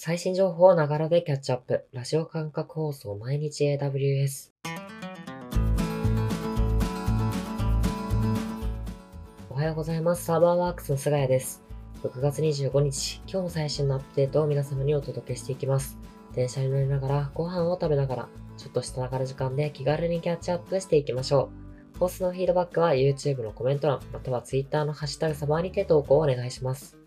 最新情報をながらでキャッチアップ。ラジオ感覚放送毎日 AWS。おはようございます。サーバーワークスの菅谷です。6月25日、今日も最新のアップデートを皆様にお届けしていきます。電車に乗りながら、ご飯を食べながら、ちょっとしたながら時間で気軽にキャッチアップしていきましょう。放送のフィードバックは YouTube のコメント欄、または Twitter のハッシュタグサバーにて投稿をお願いします。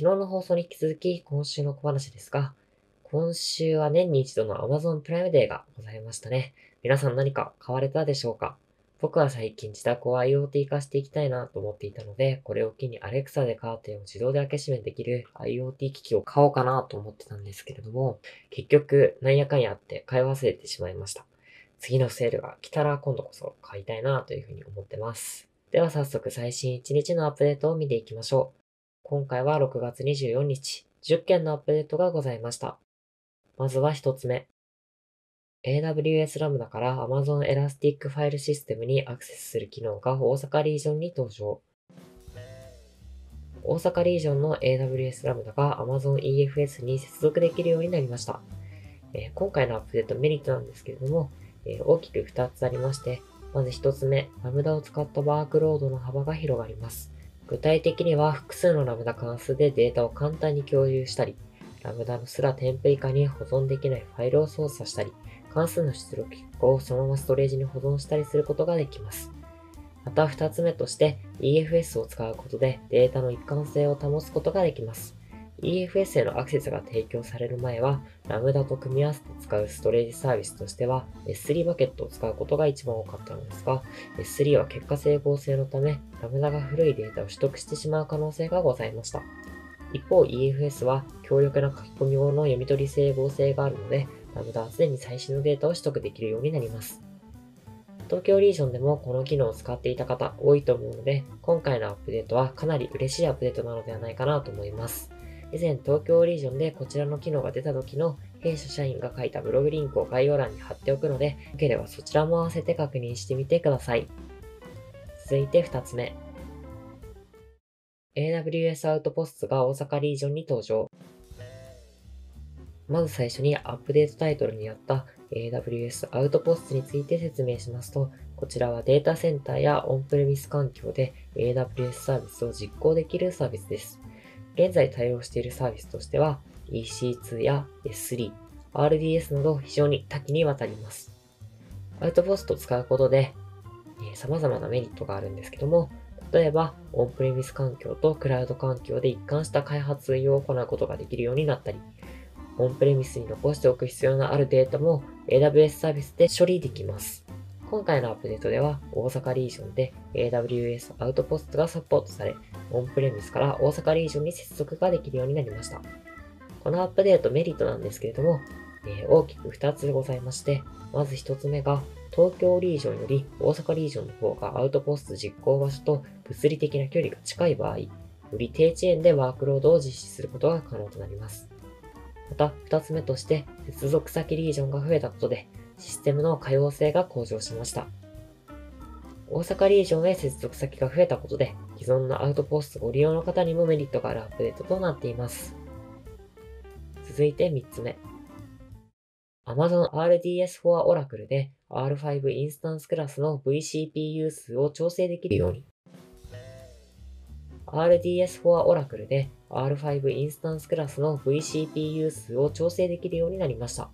昨日の放送に引き続き、今週の小話ですが、今週は年に一度の Amazon プライムデーがございましたね。皆さん何か買われたでしょうか？僕は最近自宅を IoT 化していきたいなと思っていたので、これを機に Alexa でカーテンを自動で開け閉めできる IoT 機器を買おうかなと思ってたんですけれども、結局なんやかんやって買い忘れてしまいました。次のセールが来たら今度こそ買いたいなというふうに思ってます。では早速最新1日のアップデートを見ていきましょう。今回は6月24日、10件のアップデートがございました。まずは1つ目。AWS ラムダから Amazon Elastic File System にアクセスする機能が大阪リージョンに登場。大阪リージョンの AWS ラムダが Amazon EFS に接続できるようになりました。えー、今回のアップデートメリットなんですけれども、えー、大きく2つありまして、まず1つ目、ラムダを使ったワークロードの幅が広がります。具体的には複数のラムダ関数でデータを簡単に共有したり、ラムダのすら添付以下に保存できないファイルを操作したり、関数の出力結果をそのままストレージに保存したりすることができます。また2つ目として EFS を使うことでデータの一貫性を保つことができます。EFS へのアクセスが提供される前は、ラムダと組み合わせて使うストレージサービスとしては、S3 バケットを使うことが一番多かったのですが、S3 は結果整合性のため、ラムダが古いデータを取得してしまう可能性がございました。一方 EFS は強力な書き込み用の読み取り整合性があるので、ラムダはすでに最新のデータを取得できるようになります。東京リージョンでもこの機能を使っていた方多いと思うので、今回のアップデートはかなり嬉しいアップデートなのではないかなと思います。以前東京リージョンでこちらの機能が出た時の弊社社員が書いたブログリンクを概要欄に貼っておくので、よければそちらも合わせて確認してみてください。続いて2つ目。AWS アウトポストが大阪リージョンに登場。まず最初にアップデートタイトルにあった AWS アウトポストについて説明しますと、こちらはデータセンターやオンプレミス環境で AWS サービスを実行できるサービスです。現在対応しているサービスとしては EC2 や S3、RDS など非常に多岐にわたります。アウトポストを使うことで、えー、様々なメリットがあるんですけども、例えば、オンプレミス環境とクラウド環境で一貫した開発運用を行うことができるようになったり、オンプレミスに残しておく必要のあるデータも AWS サービスで処理できます。今回のアップデートでは、大阪リージョンで AWS アウトポストがサポートされ、オンプレミスから大阪リージョンに接続ができるようになりました。このアップデートメリットなんですけれども、えー、大きく2つございまして、まず1つ目が、東京リージョンより大阪リージョンの方がアウトポスト実行場所と物理的な距離が近い場合、より低遅延でワークロードを実施することが可能となります。また、2つ目として、接続先リージョンが増えたことで、システムの可用性が向上しました。大阪リージョンへ接続先が増えたことで、既存のアウトポストご利用の方にもメリットがあるアップデートとなっています。続いて3つ目。Amazon RDS for Oracle で R5 インスタンスクラスの VCPU 数を調整できるように。RDS for Oracle で R5 インスタンスクラスの VCPU 数を調整できるようになりました。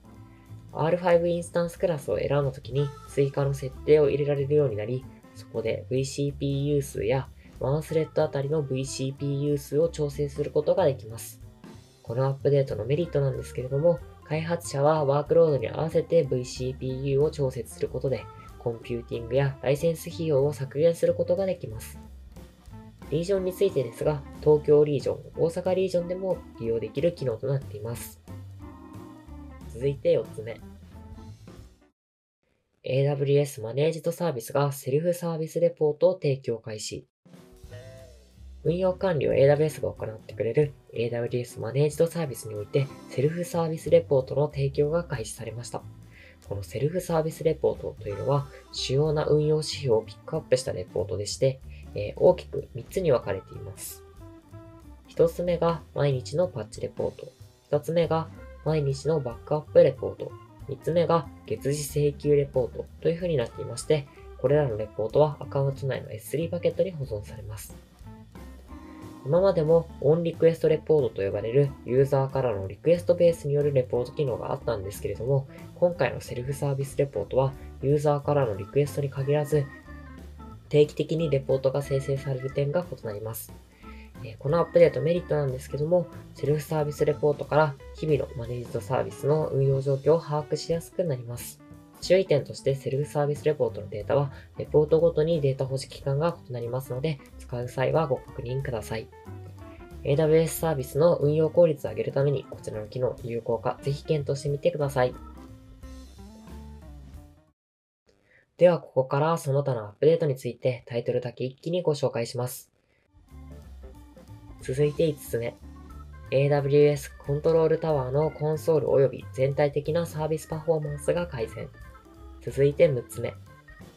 R5 インスタンスクラスを選んだときに追加の設定を入れられるようになり、そこで VCPU 数やワンスレッドあたりの VCPU 数を調整することができます。このアップデートのメリットなんですけれども、開発者はワークロードに合わせて VCPU を調節することで、コンピューティングやライセンス費用を削減することができます。リージョンについてですが、東京リージョン、大阪リージョンでも利用できる機能となっています。続いて4つ目。AWS マネージドサービスがセルフサービスレポートを提供開始。運用管理を AWS が行ってくれる AWS マネージドサービスにおいてセルフサービスレポートの提供が開始されました。このセルフサービスレポートというのは主要な運用指標をピックアップしたレポートでして、えー、大きく3つに分かれています。1つ目が毎日のパッチレポート。2つ目が毎日のバックアップレポート。3つ目が月次請求レポートという風になっていまして、これらのレポートはアカウント内の S3 パケットに保存されます。今までもオンリクエストレポートと呼ばれるユーザーからのリクエストベースによるレポート機能があったんですけれども、今回のセルフサービスレポートはユーザーからのリクエストに限らず、定期的にレポートが生成される点が異なります。このアップデートメリットなんですけども、セルフサービスレポートから日々のマネージドサービスの運用状況を把握しやすくなります。注意点としてセルフサービスレポートのデータは、レポートごとにデータ保持期間が異なりますので、使う際はご確認ください。AWS サービスの運用効率を上げるために、こちらの機能有効か、ぜひ検討してみてください。では、ここからその他のアップデートについてタイトルだけ一気にご紹介します。続いて5つ目。AWS コントロールタワーのコンソール及び全体的なサービスパフォーマンスが改善。続いて6つ目。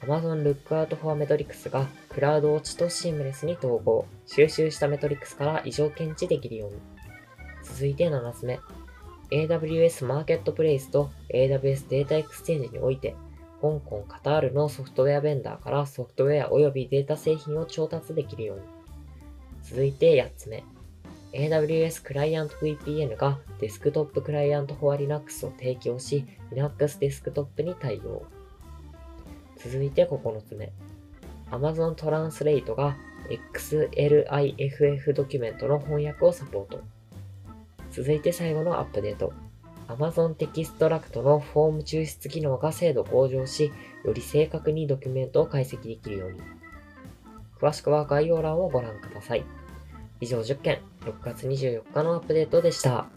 Amazon Lookout for Metrics が CloudWatch とシームレスに統合、収集したメトリックスから異常検知できるように。続いて7つ目。AWS Marketplace と AWS Data Exchange において、香港、カタールのソフトウェアベンダーからソフトウェア及びデータ製品を調達できるように。続いて8つ目。AWS Client VPN がデスクトップクライアントフォア Linux を提供し、Linux デスクトップに対応。続いて9つ目。Amazon Translate が XLIFF ドキュメントの翻訳をサポート。続いて最後のアップデート。Amazon Textract のフォーム抽出機能が精度向上し、より正確にドキュメントを解析できるように。詳しくは概要欄をご覧ください。以上10件、6月24日のアップデートでした。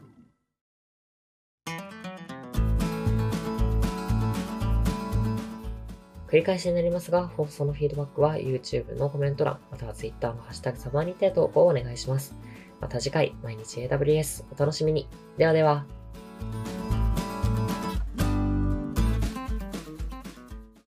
繰り返しになりますが、放送のフィードバックは YouTube のコメント欄、または Twitter のハッシュタグサバにて投稿をお願いします。また次回、毎日 AWS お楽しみに。ではでは。